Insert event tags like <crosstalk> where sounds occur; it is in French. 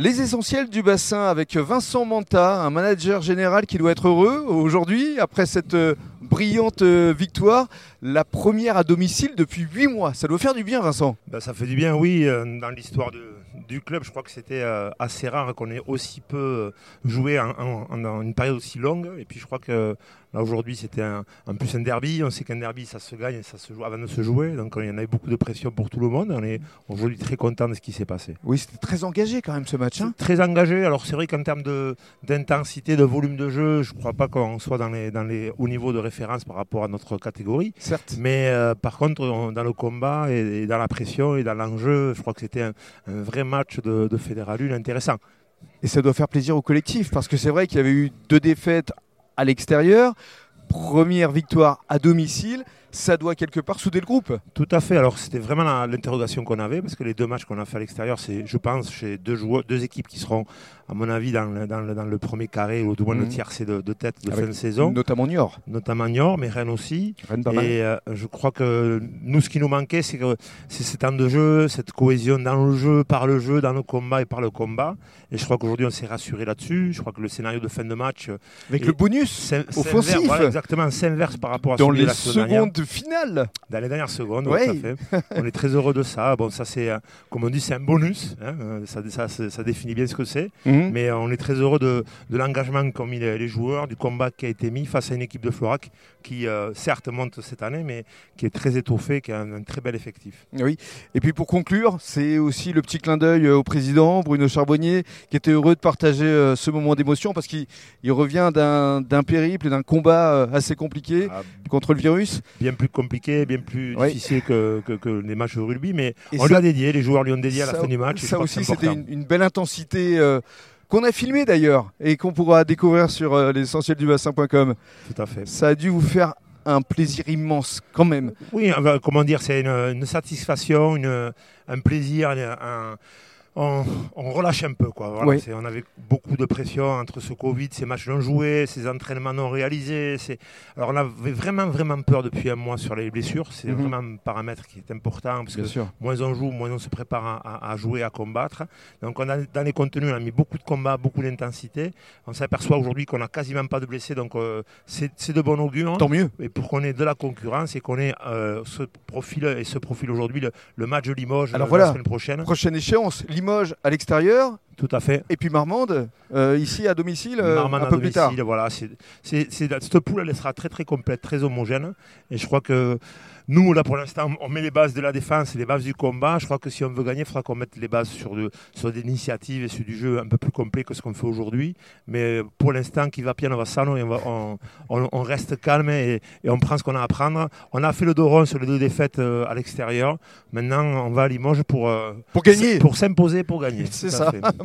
Les essentiels du bassin avec Vincent Manta, un manager général qui doit être heureux aujourd'hui après cette euh, brillante euh, victoire, la première à domicile depuis 8 mois. Ça doit faire du bien Vincent ben, Ça fait du bien oui, euh, dans l'histoire du club je crois que c'était assez rare qu'on ait aussi peu joué en, en, une période aussi longue et puis je crois que Là aujourd'hui c'était un, en plus un derby, on sait qu'un derby ça se gagne, ça se joue avant de se jouer, donc il y en avait beaucoup de pression pour tout le monde. On est aujourd'hui très content de ce qui s'est passé. Oui, c'était très engagé quand même ce match. Hein. très engagé. Alors c'est vrai qu'en termes d'intensité, de, volume de jeu, je ne crois pas qu'on soit dans les, dans les hauts niveaux de référence par rapport à notre catégorie. Certes. Mais euh, par contre, dans le combat et, dans la pression et dans l'enjeu, je crois que c'était un, vrai match de, de Fédéral intéressant. Et ça doit faire plaisir au collectif parce que c'est vrai qu'il y avait eu deux défaites à l'extérieur. Première victoire à domicile ça doit quelque part souder le groupe. Tout à fait. Alors c'était vraiment l'interrogation qu'on avait parce que les deux matchs qu'on a fait à l'extérieur, c'est, je pense, chez deux joueurs, deux équipes qui seront, à mon avis, dans le, dans le, premier carré ou du moins le mhm. tiercé de, de, tête de fin de saison. Notamment Niort. Notamment Niort, mais Rennes aussi. Et euh, je crois que nous, ce qui nous manquait, c'est que c'est ce temps de jeu, cette cohésion dans le jeu, par le jeu, dans le combat et par le combat. Et je crois qu'aujourd'hui, on s'est rassuré là-dessus. Je crois que le scénario de fin de match avec le bonus offensif, voilà, exactement, s'inverse par rapport à dans les secondes finale. Dans les dernières secondes, <laughs> on est très heureux de ça. Bon, ça c'est, comme on dit, c'est un bonus. Hein. Ça, ça, définit bien ce que c'est. Mhm. Mais on est très heureux de, l'engagement qu'ont mis les, joueurs, du combat qui a été mis face à une équipe de Florac qui, euh, certes, monte cette année, mais qui est très étoffée, qui a un, très bel effectif. Oui. Et puis pour conclure, c'est aussi le petit clin d'œil euh, au président Bruno Charbonnier, qui était heureux de partager euh, ce moment d'émotion parce qu'il revient d'un périple, d'un combat assez compliqué ah, contre le virus. Bien plus compliqué, bien plus difficile que, les matchs de rugby, mais on lui a dédié, les joueurs lui ont dédié à la fin du match. Ça aussi, c'était une, belle intensité. Euh, qu'on a filmé d'ailleurs et qu'on pourra découvrir sur euh, du bassin.com. Tout à fait. Ça a dû vous faire un plaisir immense quand même. Oui, comment dire, c'est une, satisfaction, un plaisir, un, on, relâche un peu. Quoi. On avait beaucoup de pression entre ce Covid, ces matchs non joués, ces entraînements non réalisés. Alors on avait vraiment, vraiment peur depuis un mois sur les blessures. C'est mhm. vraiment un paramètre qui est important parce que moins on joue, moins on se prépare à, jouer, à combattre. Donc on a, dans les contenus, on a mis beaucoup de combats, beaucoup d'intensité. On s'aperçoit aujourd'hui qu'on n'a quasiment pas de blessés, donc euh, c'est de bon augure. Tant mieux. Et pour qu'on ait de la concurrence et qu'on ait euh, ce profil et ce profil aujourd'hui, le, match de Limoges Alors la semaine prochaine. Prochaine échéance. Limoges à l'extérieur. Tout à fait. Et puis Marmande, euh, ici à domicile, euh, un peu plus tard. Voilà, c'est, cette poule, elle sera très très complète, très homogène. Et je crois que nous, là, pour l'instant, on met les bases de la défense et les bases du combat. Je crois que si on veut gagner, il faudra qu'on mette les bases sur, sur des initiatives et sur du jeu un peu plus complet que ce qu'on fait aujourd'hui. Mais pour l'instant, qui va bien, on va ça, on, on, reste calme et, on prend ce qu'on a à prendre. On a fait le dos rond sur les deux défaites euh, à l'extérieur. Maintenant, on va à Limoges pour, pour gagner. Pour s'imposer, pour gagner. C'est ça.